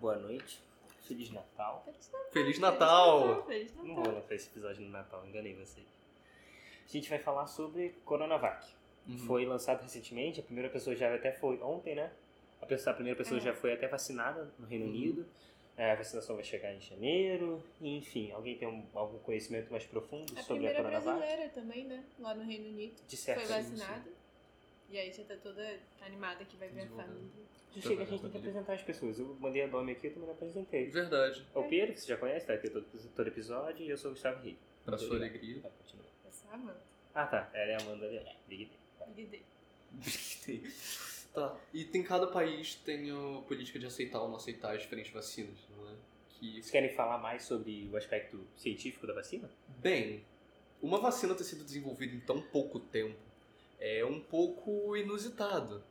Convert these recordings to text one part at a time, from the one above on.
Boa noite. Feliz Natal. Feliz Natal! Feliz Não Natal. vou lançar esse episódio no Natal, enganei vocês. A gente vai falar sobre Coronavac. Uhum. Foi lançado recentemente, a primeira pessoa já até foi ontem, né? A, pessoa, a primeira pessoa É. já foi até vacinada no Reino Uhum. Unido. É, a vacinação vai chegar em janeiro. Enfim, alguém tem um- algum conhecimento mais profundo A sobre a primeira Coronavac? brasileira também, né? Lá no Reino Unido. De certo. Foi vacinada. E aí já tá toda animada que vai ver a família. Já chega, a gente tem que apresentar as pessoas. Eu mandei a nome aqui, eu também não apresentei. Verdade. É o Pedro, que você já conhece, tá aqui todo, todo episódio, e eu sou o Gustavo Rico. Pra sua alegria. Vai, continua. Essa é a Amanda. Ah, tá. Ela é a Amanda. É, Big D. Big D. tá. E tem cada país tem a política de aceitar ou não aceitar as diferentes vacinas, não é? Que, Vocês querem falar mais sobre o aspecto científico da vacina? bem, uma vacina ter sido desenvolvida em tão pouco tempo é um pouco inusitado.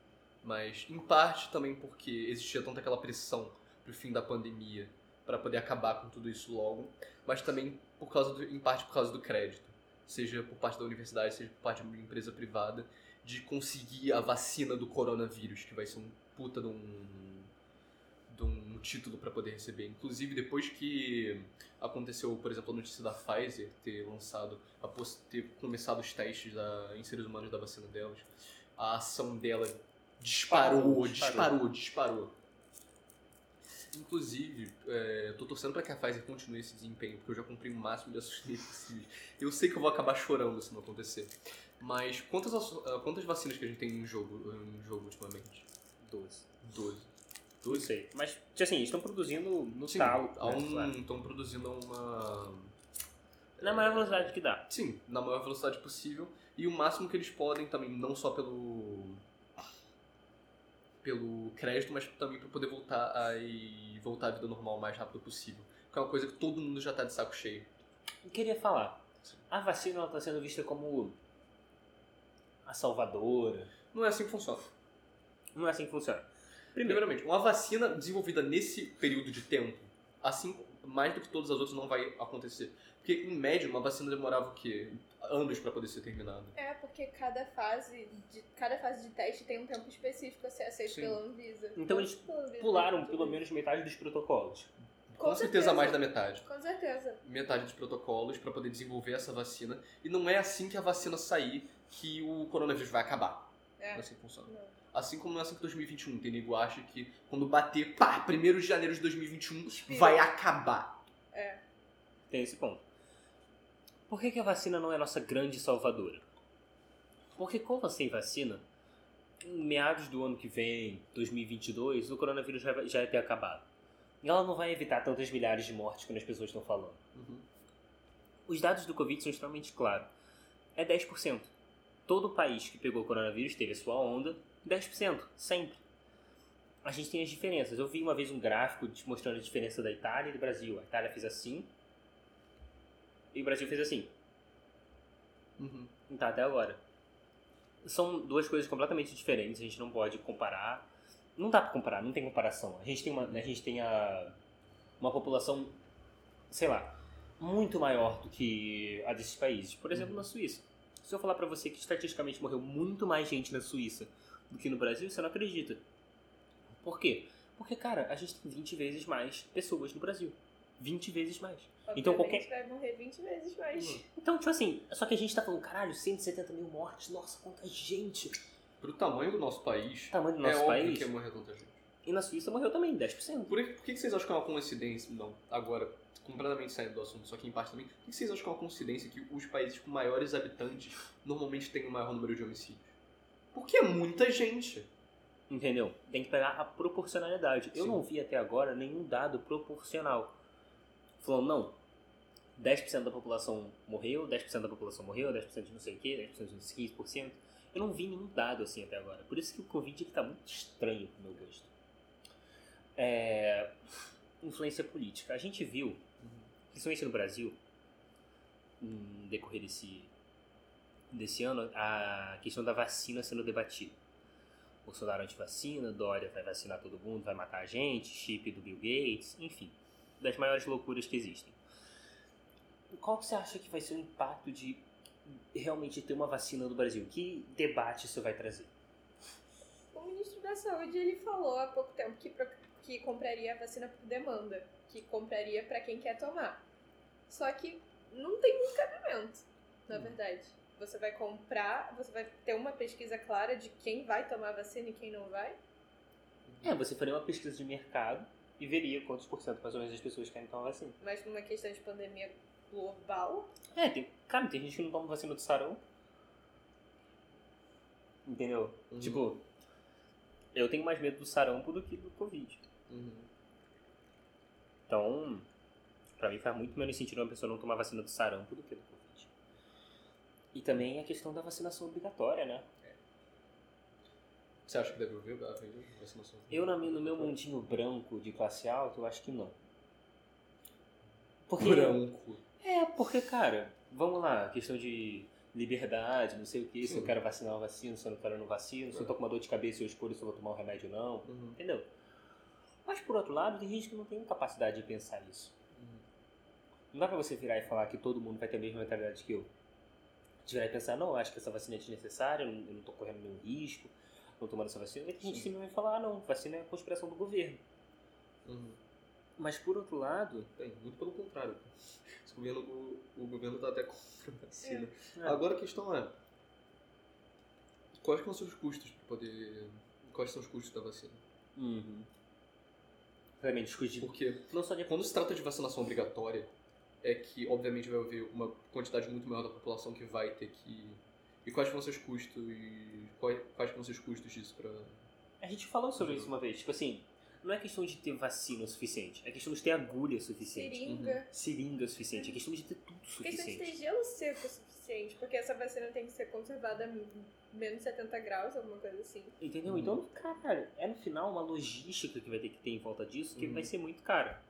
Mas, em parte, também porque existia tanta aquela pressão pro fim da pandemia para poder acabar com tudo isso logo, mas também por causa do, em parte por causa do crédito, seja por parte da universidade, seja por parte de uma empresa privada, de conseguir a vacina do coronavírus, que vai ser um puta de um, de um título para poder receber. Inclusive, depois que aconteceu, por exemplo, a notícia da Pfizer ter lançado, ter começado os testes da, em seres humanos da vacina delas, a ação dela disparou, Disparou, disparou, disparou. Inclusive, é, tô torcendo pra que a Pfizer continue esse desempenho, porque eu já cumpri o máximo de assustos possíveis. Eu sei que eu vou acabar chorando se não acontecer. Mas quantas, quantas vacinas que a gente tem em jogo, em jogo ultimamente? 12. 12. Não sei. Mas, assim, eles estão produzindo no Sim, talo. há né, um, claro. estão produzindo uma. Na maior velocidade que dá. Sim, na maior velocidade possível. E o máximo que eles podem também, não só pelo. pelo crédito, mas também para poder voltar a, e voltar à vida normal o mais rápido possível. Que é uma coisa que todo mundo já tá de saco cheio. Eu queria falar. A vacina está sendo vista como a salvadora. Não é assim que funciona. Não é assim que funciona. Primeiramente, uma vacina desenvolvida nesse período de tempo, assim, mais do que todas as outras, não vai acontecer. Porque, em média, uma vacina demorava o quê? Anos para poder ser terminada. É, porque cada fase, de, cada fase de teste tem um tempo específico a ser aceito Sim. pela Anvisa. Então Não eles Anvisa, pularam pelo menos metade dos protocolos. Com, Com certeza, certeza. mais da metade. Com certeza. Metade dos protocolos para poder desenvolver essa vacina. E não é assim que a vacina sair que o coronavírus vai acabar. Não é É. assim que funciona. Não. Assim como não é assim que 2021. Tem nego acha que quando bater, pá, 1 de janeiro de 2021, Expira. vai acabar. Tem esse ponto. Por que, que a vacina não é a nossa grande salvadora? Porque com ou sem vacina, em meados do ano que vem, 2022, o coronavírus já vai, já vai ter acabado. E ela não vai evitar tantas milhares de mortes quando as pessoas estão falando. Uhum. Os dados do Covid são extremamente claros. É 10%. Todo país que pegou o coronavírus teve a sua onda, 10%, sempre. A gente tem as diferenças. Eu vi uma vez um gráfico mostrando a diferença da Itália e do Brasil. A Itália fez assim e o Brasil fez assim. Uhum. Tá até agora. São duas coisas completamente diferentes, a gente não pode comparar. Não dá pra comparar, não tem comparação. A gente tem uma, a gente tem a, uma população, sei lá, muito maior do que a desses países. Por exemplo, na Suíça. Se eu falar pra você que estatisticamente morreu muito mais gente na Suíça do que no Brasil, você não acredita. Por quê? Porque, cara, a gente tem 20 vezes mais pessoas no Brasil. 20 vezes mais. Então, Obviamente qualquer- vai morrer 20 vezes mais. Então, tipo assim, só que a gente tá falando, caralho, 170 mil mortes, nossa, quanta gente. Pro tamanho do nosso país, O tamanho do é nosso óbvio país. que ia morrer tanta gente. E na Suíça morreu também, 10%. Por, que- por que que vocês acham que é uma coincidência? Não, agora, completamente saindo do assunto, só que em parte também. Por que vocês acham que é uma coincidência que os países com maiores habitantes normalmente têm o maior número de homicídios? Porque é muita gente. Entendeu? Tem que pegar a proporcionalidade. Eu Sim. não vi até agora nenhum dado proporcional. Falando, não, 10% da população morreu, 10% da população morreu, 10% de não sei o que, 10% de não sei 15%. Eu não vi nenhum dado assim até agora. Por isso que o Covid ele tá muito estranho pro meu gosto. É... Influência política. A gente viu, principalmente no Brasil, no decorrer desse, desse ano, a questão da vacina sendo debatida. Bolsonaro antivacina, Dória vai vacinar todo mundo, vai matar a gente, chip do Bill Gates, enfim, das maiores loucuras que existem. Qual que você acha que vai ser o impacto de realmente ter uma vacina no Brasil? Que debate isso vai trazer? O ministro da Saúde ele falou há pouco tempo que, que compraria a vacina por demanda, que compraria para quem quer tomar. Só que não tem muito cabimento, na Hum. verdade. Você vai comprar, você vai ter uma pesquisa clara de quem vai tomar a vacina e quem não vai. É, você faria uma pesquisa de mercado e veria quantos por cento mais ou menos das pessoas querem tomar vacina. Mas numa questão de pandemia global, É, tem, cara, tem gente que não toma vacina do sarampo. Entendeu? Uhum. Tipo, eu tenho mais medo do sarampo do que do Covid. Uhum. Então, pra mim faz muito menos sentido uma pessoa não tomar vacina do sarampo do que do Covid. E também a questão da vacinação obrigatória, né? Você acha que deve haver a vacinação? Eu, no meu mundinho branco de classe alta, eu acho que não. Porque, Branco. É, porque, cara, vamos lá, questão de liberdade, não sei o que, se eu quero vacinar, eu vacino, se eu não quero, eu não vacino, se eu tô com uma dor de cabeça, eu escolho se eu vou tomar um remédio ou não, Uhum. entendeu? Mas, por outro lado, tem gente que não tem capacidade de pensar isso. Não dá pra você virar e falar que todo mundo vai ter a mesma mentalidade que eu. De virar e pensar, não, acho que essa vacina é desnecessária, eu não, tô correndo nenhum risco, não tomando essa vacina. Vai ter gente que simplesmente vai falar, ah, não, vacina é a conspiração do governo. Uhum. Mas, por outro lado, Bem, muito pelo contrário. Esse governo, o, o governo tá até contra a vacina. É. Agora a questão é. Quais são os custos para poder. Quais são os custos da vacina? uhum. realmente, discutir. Porque Não só de quando se trata de vacinação obrigatória, é que obviamente vai haver uma quantidade muito maior da população que vai ter que. E quais vão ser os custos e quais, quais vão ser os custos disso para. A gente falou sobre isso uma vez. Tipo assim, não é questão de ter vacina o suficiente. É questão de ter agulha suficiente. seringa. Seringa suficiente. É questão de ter tudo Questão de ter suficiente. gelo seco o suficiente, porque essa vacina tem que ser conservada a menos 70 graus, alguma coisa assim. Entendeu? Uhum. Então, cara, é no final uma logística que vai ter que ter em volta disso que Uhum. vai ser muito cara.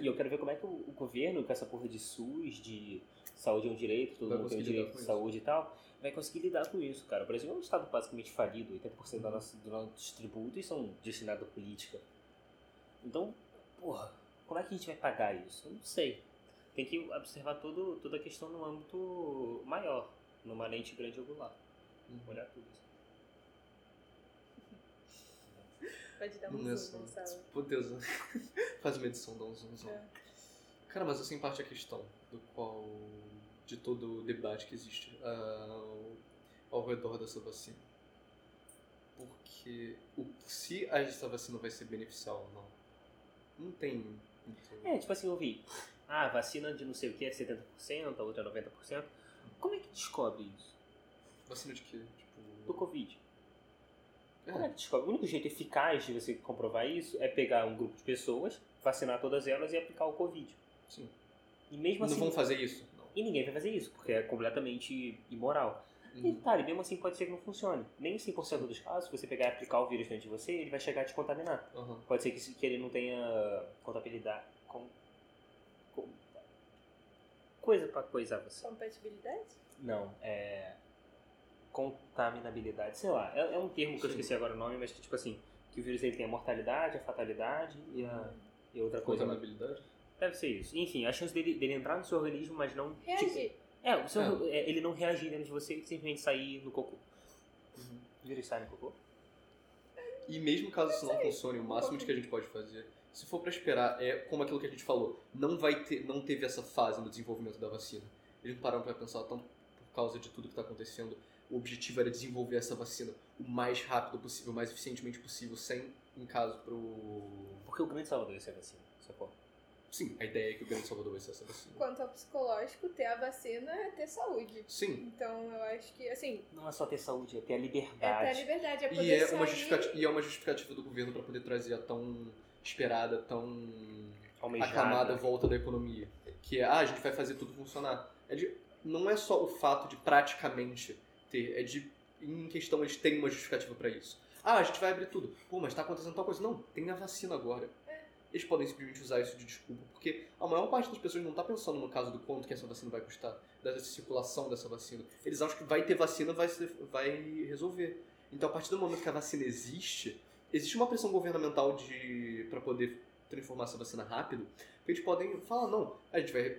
E eu quero ver como é que o, o governo, com essa porra de SUS, de saúde é um direito, todo Vai mundo tem o direito de saúde e tal, vai conseguir lidar com isso, cara. O Brasil é um estado basicamente falido, 80% Uhum. da nossa, dos nossos tributos são destinados à política. Então, porra, como é que a gente vai pagar isso? Eu não sei. Tem que observar todo, toda a questão no âmbito maior, numa lente grande angular. Olhar tudo isso. Pode dar um Não é zoom. Gonçalo. Meu Deus, faz uma edição, dá um zoom. É. Cara, mas assim parte a questão do qual. de todo o debate que existe ah, ao, ao redor dessa vacina. Porque o, se essa vacina vai ser beneficial ou não, não tem. muito- É, tipo assim, eu vi. Ah, vacina de não sei o que é 70%, a outra é 90%. Como é que descobre isso? Vacina de quê? Tipo. Do Covid. É, Como é que descobre? O único jeito eficaz de você comprovar isso é pegar um grupo de pessoas, vacinar todas elas e aplicar o Covid. sim. E mesmo Não assim. vão fazer isso? Não. E ninguém vai fazer isso, porque é completamente imoral. E Uhum. tá, e mesmo assim pode ser que não funcione. Nem em 100% dos casos, se você pegar e aplicar o vírus dentro de você, ele vai chegar a te contaminar. Aham. Pode ser que, que ele não tenha contabilidade. Com, com- coisa pra coisar você. Compatibilidade? Não, é. Contaminabilidade, sei lá. É, é um termo que eu Sim. esqueci agora o nome, mas que tipo assim, que o vírus ele tem a mortalidade, a fatalidade e a. E outra coisa. Contaminabilidade? Deve ser isso. Enfim, a chance dele, dele entrar no seu organismo, mas não. tipo, Reagir. é, o seu- é, ele não reagir dentro de você e simplesmente sair no cocô. Uhum. O vírus sai no cocô? E mesmo caso isso não funcione, o máximo de que a gente pode fazer, se for pra esperar, é como aquilo que a gente falou, não vai ter, não teve essa fase no desenvolvimento da vacina. Eles não pararam pra pensar tanto por causa de tudo que tá acontecendo. O objetivo era desenvolver essa vacina o mais rápido possível, o mais eficientemente possível, sem, em caso, pro... Porque o grande salvador ia ser a vacina, sacou? Sim, a ideia é que o Grande Salvador vai ser essa vacina. Quanto ao psicológico, ter a vacina é ter saúde. Sim, Então eu acho que, assim, Não é só ter saúde, é ter a é ter a liberdade. liberdade, é poder e é, sair... uma justificativa, e é uma justificativa do governo pra poder trazer a tão esperada, tão almejada. aclamada volta da economia. Que é, ah, a gente vai fazer tudo funcionar. É de, não é só o fato de praticamente ter, é de, em questão, eles têm uma justificativa pra isso. Ah, a gente vai abrir tudo. Pô, mas tá acontecendo tal coisa. Não, tem a vacina agora. Eles podem simplesmente usar isso de desculpa, porque a maior parte das pessoas não tá pensando no caso do quanto que essa vacina vai custar, da circulação dessa vacina. Eles acham que vai ter vacina, vai, vai resolver. Então, a partir do momento que a vacina existe, existe uma pressão governamental de para poder transformar essa vacina rápido, que eles podem falar, não, a gente vai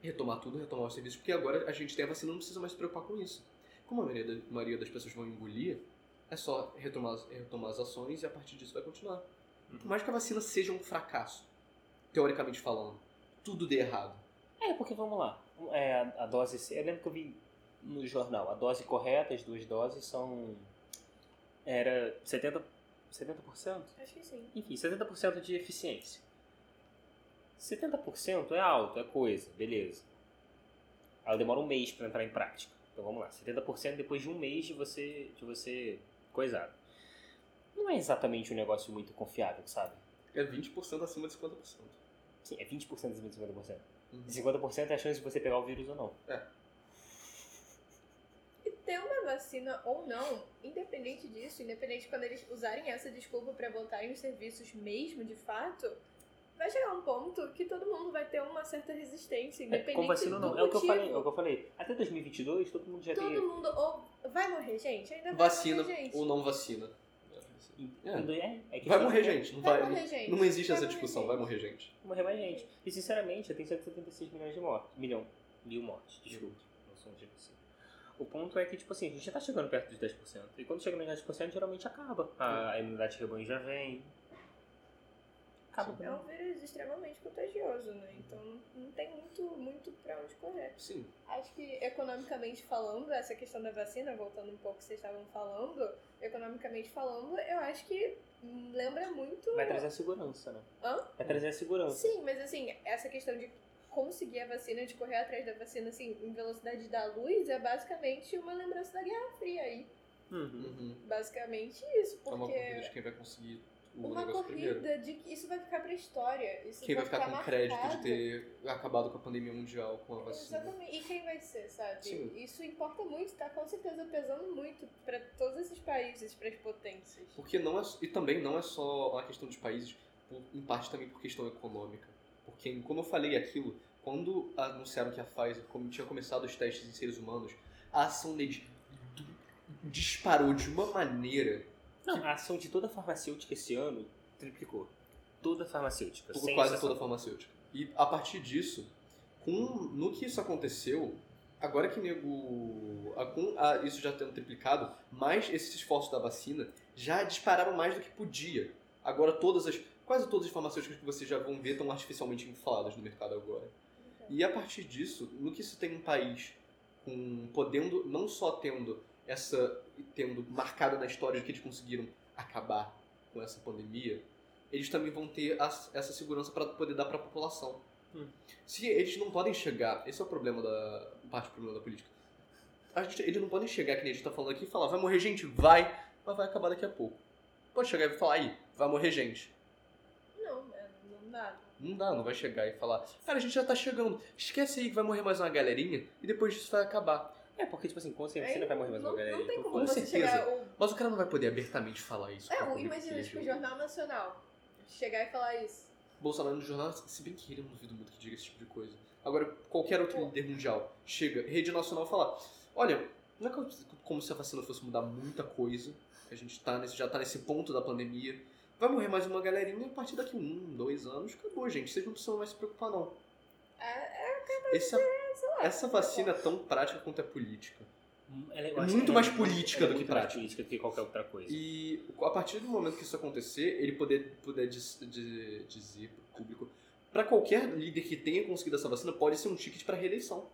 retomar tudo, retomar os serviços, porque agora a gente tem a vacina, não precisa mais se preocupar com isso. Como a maioria, da- maioria das pessoas vão engolir, é só retomar, as- retomar as ações e a partir disso vai continuar. por mais que a vacina seja um fracasso, teoricamente falando, tudo dê errado. É, porque vamos lá. É, a, a dose. Eu lembro que eu vi no jornal. A dose correta, as duas doses, são. Era 70%. 70%? Acho que sim. Enfim, 70% de eficiência. 70% é alto, é coisa, beleza. Ela demora um mês para entrar em prática. Então vamos lá, 70% depois de um mês de você, de você coisado. Não é exatamente um negócio muito confiável, sabe? É 20% acima de 50%. Sim, é 20% acima de 50%. Uhum. E 50% é a chance de você pegar o vírus ou não. E ter uma vacina ou não, independente disso, independente de quando eles usarem essa desculpa pra voltarem os serviços mesmo, de fato, vai chegar um ponto que todo mundo vai ter uma certa resistência, É, independente com vacina do não. É o que eu falei, é o que eu falei. Até 2022 todo mundo já Todo tem mundo ou vai morrer, gente, ainda vai Vacina morrer, gente. ou não vacina. É, é, é que Vai morrer gente. Não, Vai vai, morrer gente. não existe Vai essa discussão, gente. vai morrer gente. Vai morrer mais gente. E sinceramente, já tem 176 milhões de mortes. Milhão. Mil mortes, desculpa. Não sou um genocídio. O ponto é que, tipo assim, a gente já tá chegando perto dos 10%. E quando chega nos 10%, geralmente acaba. A, a imunidade de rebanho já vem. Acaba É um vírus extremamente contagioso, né? Então não tem muito, muito pra onde correr. Sim. Acho que economicamente falando, essa questão da vacina, voltando um pouco que vocês estavam falando, economicamente falando, eu acho que lembra muito. Vai trazer a segurança, né? Hã? Vai trazer a segurança. Sim, mas assim, essa questão de conseguir a vacina, de correr atrás da vacina, assim, em velocidade da luz, é basicamente uma lembrança da Guerra Fria aí. Uhum. Uhum. Basicamente isso, É uma porque corrida de quem vai conseguir uma corrida de que isso vai ficar pra história. Isso Quem vai ficar com marcado. crédito de ter acabado com a pandemia mundial com a vacina. Exatamente. E quem vai ser, sabe? Sim. Isso importa muito, tá com certeza pesando muito pra todos esses países, pras potências. Porque não é, e também não é só uma questão de países, por- em parte também por questão econômica. Porque, como eu falei aquilo, quando anunciaram que a Pfizer tinha começado os testes em seres humanos, a ação deles disparou de uma maneira Não, a ação de toda farmacêutica esse ano triplicou. Toda farmacêutica. por sem quase exceção. toda a farmacêutica. E a partir disso, com, no que isso aconteceu, agora que nego. a- com a- isso já tendo triplicado, mais esses esforços da vacina já dispararam mais do que podia. Agora todas as. Quase todas as farmacêuticas que vocês já vão ver estão artificialmente infladas no mercado agora. E a partir disso, no que isso tem um país com podendo, não só tendo essa. tendo marcado na história de que eles conseguiram acabar com essa pandemia, eles também vão ter as- essa segurança para poder dar para a população. Hum. Se eles não podem chegar, esse é o problema da parte do problema da política. Gente, eles não podem chegar, que nem a gente tá falando aqui, e falar, vai morrer gente, vai, mas vai acabar daqui a pouco. Pode chegar e falar, aí, vai morrer gente. Não, é, não dá. Não dá, não vai chegar e falar, cara, a gente já tá chegando, esquece aí que vai morrer mais uma galerinha e depois disso vai acabar. É, porque, tipo assim, com certeza vai morrer mais uma não, galera. não tem então como com você certeza. chegar. O, Mas o cara não vai poder abertamente falar isso. é, o, imagina, tipo, o Jornal Nacional. Chegar e falar isso. Bolsonaro no jornal, se bem que ele eu não duvido muito que diga esse tipo de coisa. Agora, qualquer outro Pô. líder mundial chega, rede nacional, falar: olha, não é como se a vacina fosse mudar muita coisa, a gente tá nesse, já tá nesse ponto da pandemia. Vai morrer mais uma galerinha a partir daqui um, dois anos, acabou, gente. Vocês não precisam mais se preocupar, não. É, Essa, sei lá. essa vacina é tão prática quanto é política. Ela- eu É muito mais ela- política ela é do que muito mais prática. política do que qualquer outra coisa. E a partir do momento que isso acontecer, ele poder, puder diz- di- dizer pro público, para qualquer líder que tenha conseguido essa vacina, pode ser um ticket para reeleição.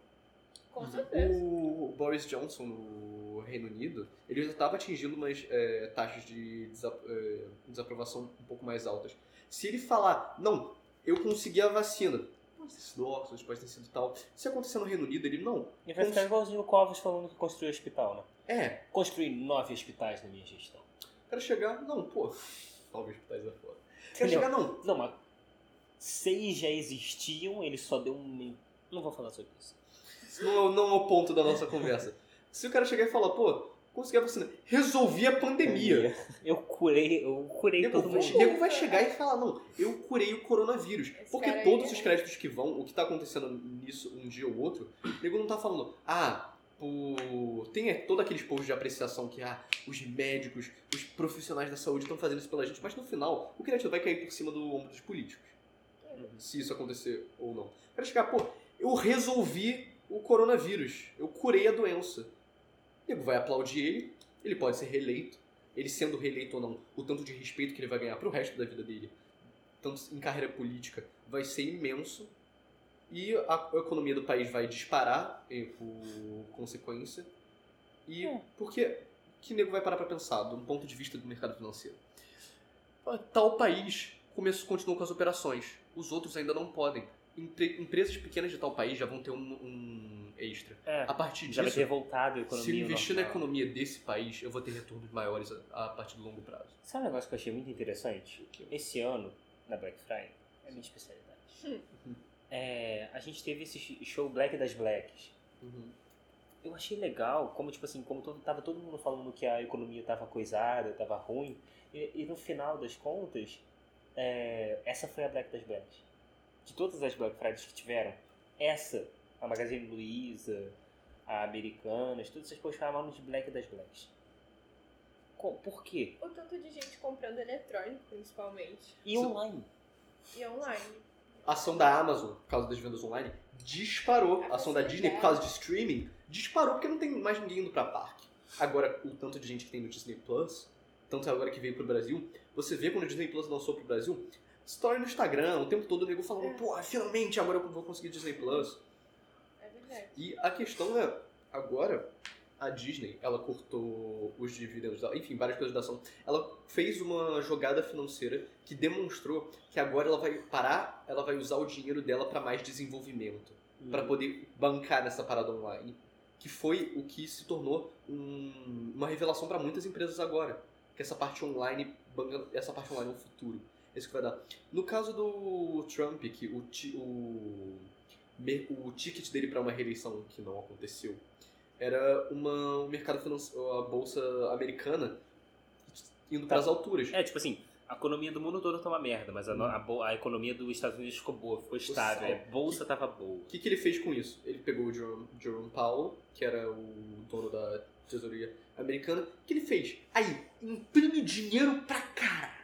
Com certeza. O Boris Johnson no Reino Unido, ele já estava atingindo umas é, taxas de desa- é, desaprovação um pouco mais altas. Se ele falar, não, eu consegui a vacina, ter sido Oxford, pode ter sido tal. Se acontecer no Reino Unido, ele não. E vai ficar igualzinho o Covas falando que construiu hospital, né? É, Construí nove hospitais na minha gestão. quero chegar, não, pô, talvez hospitais é foda. Quero Entendeu? chegar, não, Não, mas seis já existiam, ele só deu um. Não vou falar sobre isso. Isso não, é- não é o ponto da nossa conversa. Se o cara chegar e falar, pô, consegui a vacina, resolvi a pandemia. Eu curei, eu curei Nego todo vai, mundo. nego vai chegar e falar, não, eu curei o coronavírus. Esse Porque todos é- os créditos que vão, o que tá acontecendo nisso um dia ou outro, o nego não tá falando, ah, por... tem é, todo aqueles posts de apreciação que ah, os médicos, os profissionais da saúde estão fazendo isso pela gente, mas no final, o crédito vai cair por cima do ombro dos políticos. Se isso acontecer ou não. Quero chegar, pô, eu resolvi o coronavírus, eu curei a doença. O nego vai aplaudir ele, ele pode ser reeleito, ele sendo reeleito ou não, o tanto de respeito que ele vai ganhar pro resto da vida dele, tanto em carreira política, vai ser imenso. E a economia do país vai disparar por consequência. E É. porque que nego vai parar pra pensar, do ponto de vista do mercado financeiro? Tal país começou, continuou com as operações, os outros ainda não podem. Empre- empresas pequenas de tal país já vão ter um, um extra. É, A partir já vai disso, ter voltado a economia. se eu investir na normal. economia desse país, eu vou ter retornos maiores a, a partir do longo prazo. Sabe um negócio que eu achei muito interessante? Esse ano, na Black Friday, é a minha especialidade. Uhum. É, a gente teve esse show Black das Blacks. Eu achei legal, como tipo assim, como todo, tava todo mundo falando que a economia tava coisada, tava ruim, e, e no final das contas, é, essa foi a Black das Blacks. De todas as Black Fridays que tiveram, essa, a Magazine Luiza, a Americanas, todas essas coisas chamavam de Black das Blacks. Co- Por quê? O tanto de gente comprando eletrônico, principalmente. E online. E online. A ação da Amazon, por causa das vendas online, disparou. A ação da Disney, por causa de streaming, disparou porque não tem mais ninguém indo pra parque. Agora, o tanto de gente que tem no Disney Plus, tanto agora que veio pro Brasil, você vê quando o Disney Plus lançou pro Brasil, story no Instagram, o tempo todo o nego falando, É. pô, finalmente agora eu vou conseguir Disney Plus. É. E a questão é, agora, a Disney, ela cortou os dividendos enfim, várias coisas da ação. Ela fez uma jogada financeira que demonstrou que agora ela vai parar, ela vai usar o dinheiro dela para mais desenvolvimento, para Uhum. poder bancar nessa parada online, que foi o que se tornou um- uma revelação para muitas empresas agora, que essa parte online, banca- essa parte online é o futuro. É isso que vai dar. No caso do Trump, que o, o o ticket dele para uma reeleição que não aconteceu era uma, o mercado financeiro, a bolsa americana indo para as alturas. É, tipo assim, a economia do mundo todo tá uma merda, mas a, no- a a economia dos Estados Unidos ficou boa, ficou estável. A bolsa tava boa. O que, que ele fez com isso? Ele pegou o Jerome, Jerome Powell, que era o dono da tesouraria americana. O que ele fez? Aí, imprime dinheiro pra cara.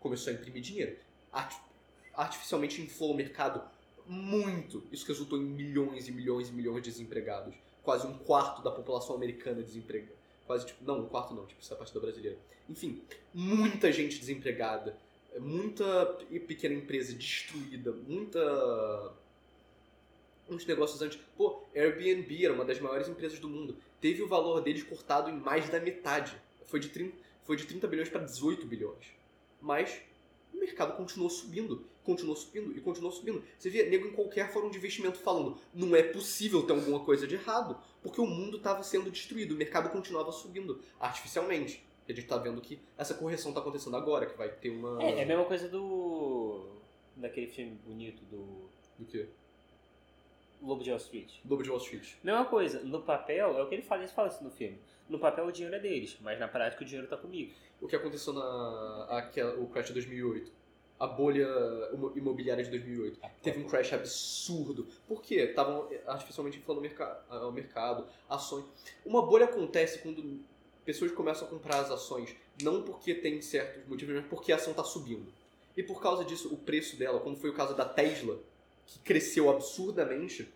Começou a imprimir dinheiro. Arti- artificialmente inflou o mercado muito. Isso resultou em milhões e milhões e milhões de desempregados. Quase um quarto da população americana desempregada. Quase, tipo, não, um quarto não, tipo, essa é a parte da brasileira. Enfim, muita gente desempregada. Muita pe- pequena empresa destruída. Muita uns negócios antes. Pô, Airbnb era uma das maiores empresas do mundo. Teve o valor deles cortado em mais da metade. Foi de 30, foi de 30 bilhões para 18 bilhões. Mas o mercado continuou subindo, continuou subindo e continuou subindo. Você via nego em qualquer fórum de investimento falando: não é possível ter alguma coisa de errado, porque o mundo estava sendo destruído, o mercado continuava subindo artificialmente. E a gente tá vendo que essa correção tá acontecendo agora, que vai ter uma. É, é a mesma coisa do. daquele filme bonito do Do quê? Lobo de Wall Street. Lobo de Wall Street. Mesma coisa, no papel, é o que ele fala, ele fala isso no filme. No papel o dinheiro é deles, mas na prática o dinheiro tá comigo. o que aconteceu na aquela, o crash de 2008. A bolha imo- imobiliária de 2008. Teve um crash absurdo. Por quê? Estavam artificialmente inflando o mercado, ações. Uma bolha acontece quando pessoas começam a comprar as ações, não porque tem certos motivos, mas porque a ação está subindo. E por causa disso, o preço dela, como foi o caso da Tesla, que cresceu absurdamente,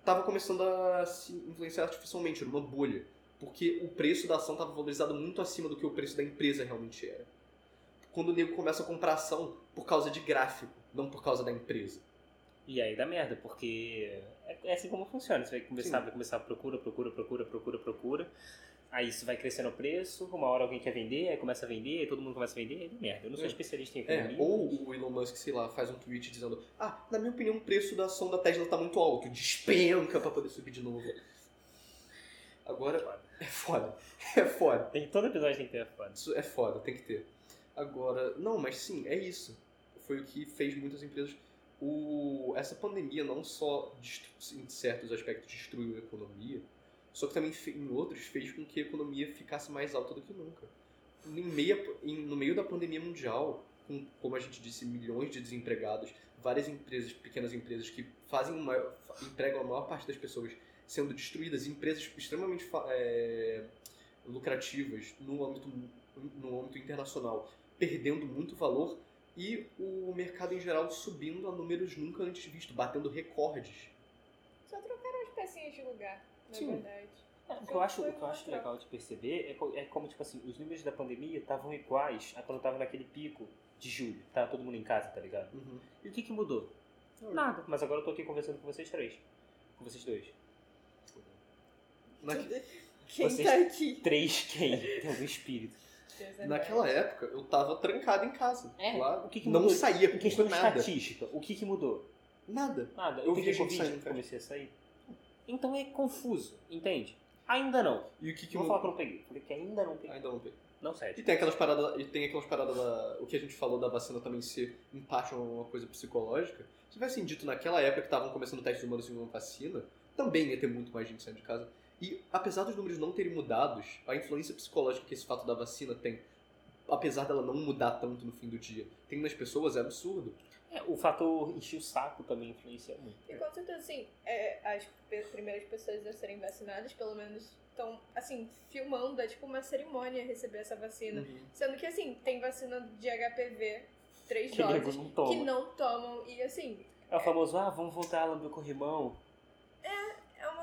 estava começando a se influenciar artificialmente, era uma bolha. Porque o preço da ação estava valorizado muito acima do que o preço da empresa realmente era. Quando o nego começa a comprar ação por causa de gráfico, não por causa da empresa. E aí dá merda, porque é, é assim como funciona. Você vai começar, Sim. vai começar a procura, procura, procura, procura, procura. Aí isso vai crescendo o preço, uma hora alguém quer vender, aí começa a vender, aí todo mundo começa a vender, aí dá merda. Eu não sou É. especialista em É, economia. ou o Elon Musk, sei lá, faz um tweet dizendo: Ah, na minha opinião, o preço da ação da Tesla tá muito alto, despenca pra poder subir de novo. Agora, é foda. É foda. Tem, todo episódio tem que ter foda. Isso é foda, tem que ter. Agora, não, mas sim, é isso. Foi o que fez muitas empresas. O, essa pandemia não só, em certos aspectos, destruiu a economia, só que também em outros fez com que a economia ficasse mais alta do que nunca. Em meia, em- no meio da pandemia mundial, com, como a gente disse, milhões de desempregados, várias empresas, pequenas empresas que fazem uma, empregam a maior parte das pessoas sendo destruídas, empresas extremamente é, lucrativas no âmbito, no âmbito internacional, perdendo muito valor e o mercado em geral subindo a números nunca antes vistos, batendo recordes. Só trocaram as pecinhas de lugar, na Sim. verdade. O que eu acho, o que eu acho legal de perceber é, é como, tipo assim, os números da pandemia estavam iguais a quando tava naquele pico de julho. Tava todo mundo em casa, tá ligado? Uhum. E o que que mudou? Nada. Mas agora eu tô aqui conversando com vocês três. Com vocês dois. Na- Quem Vocês- tá aqui? Três quem? Tem algum espírito. Deus é Naquela mais. época, eu tava trancado em casa. É, Lá, o que que não mudou? saía Em com questão nada. estatística, o que que mudou? Nada. Nada. Eu Eu vi Covid saindo, cara. comecei a sair. Então é confuso, entende? Ainda não. E o que que Não vou mudou? falar que eu não peguei. Falei que ainda não peguei. Ainda não peguei. Não, E sério. tem aquelas paradas, e tem aquelas paradas da, o que a gente falou da vacina também ser em parte uma coisa psicológica. Se tivessem dito naquela época que estavam começando testes humanos em uma vacina, também ia ter muito mais gente saindo de casa. E apesar dos números não terem mudados, a influência psicológica que esse fato da vacina tem, apesar dela não mudar tanto no fim do dia, tem nas pessoas é absurdo. É, o fator encher o saco também influencia muito. E com certeza, assim, é, as primeiras pessoas a serem vacinadas, pelo menos, estão, assim, filmando, é tipo uma cerimônia receber essa vacina. Sendo que, assim, tem vacina de HPV, três Que doses, não que não tomam. E, assim, É o famoso, ah, vamos voltar a lamber o corrimão.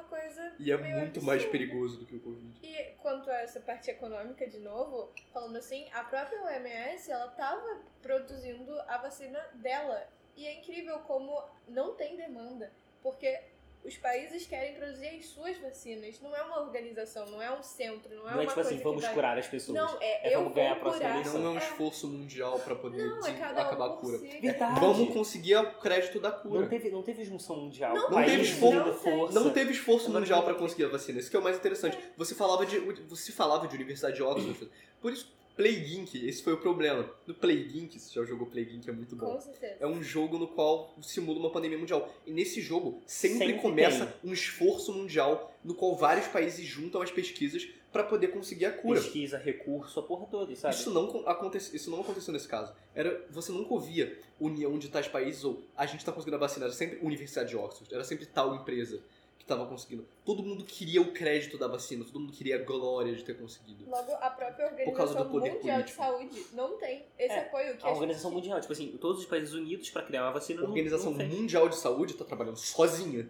Coisa E é muito mais absurda. perigoso do que o Covid. E quanto a essa parte econômica, de novo, falando assim, a própria OMS, ela tava produzindo a vacina dela. E é incrível como não tem demanda, porque os países querem produzir as suas vacinas. Não é uma organização, não é um centro, não é Não uma é tipo coisa assim, vamos vai... curar as pessoas. Não, é, É eu vamos ganhar a vou próxima curar. eleição. Não é um É. esforço mundial pra poder Não, é cada um acabar a cura. si. Verdade. Vamos conseguir o crédito da Não cura. teve, não teve junção mundial. Não O país teve esforço. força. Não teve esforço mundial não tem. conseguir a vacina. Isso que é o mais interessante. Você falava de, você falava de Universidade de Oxford. Por isso, Plague Inc. Esse foi o problema. No Plague Inc. Você já jogou Plague Inc. É muito bom. Com certeza. É um jogo no qual simula uma pandemia mundial. E nesse jogo sempre, Sempre começa tem. um esforço mundial no qual vários países juntam as pesquisas pra poder conseguir a cura. Pesquisa, recurso, a porra toda, sabe? Isso não, con- acontece, isso não aconteceu nesse caso. Era, você nunca ouvia união de tais países ou a gente tá conseguindo a vacina. Era sempre Universidade de Oxford. Era sempre tal empresa que tava conseguindo. Todo mundo queria o crédito da vacina. Todo mundo queria a glória de ter conseguido. Logo, a própria Por causa do Organização poder Mundial de político. Saúde não tem esse É, apoio que A a Organização gente... Mundial, tipo assim, todos os países unidos pra criar uma vacina A não- Organização não fez. Mundial de Saúde tá trabalhando sozinha.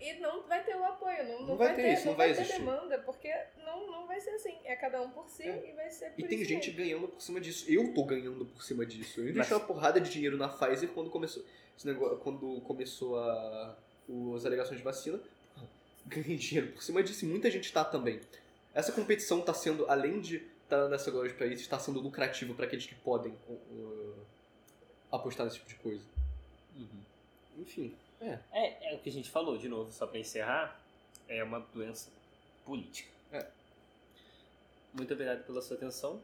E não vai ter o apoio, não, não, Não vai vai, ter ter, isso, não não vai vai ter existir. demanda, porque não, não vai ser assim. É cada um por si É. e vai ser por E tem isso gente mesmo. ganhando por cima disso. Eu tô ganhando por cima disso. Eu investi Mas- uma porrada de dinheiro na Pfizer quando começou, esse negócio, quando começou a, os alegações de vacina. Ganhei dinheiro por cima disso e muita gente tá também. Essa competição tá sendo, além de estar nessa glória de países, está sendo lucrativa para aqueles que podem uh, apostar nesse tipo de coisa. Uhum. Enfim, é. É, é o que a gente falou, de novo, só pra encerrar, é uma doença política. É. Muito obrigado pela sua atenção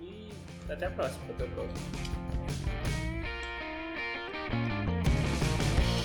e até a próxima. Até a próxima.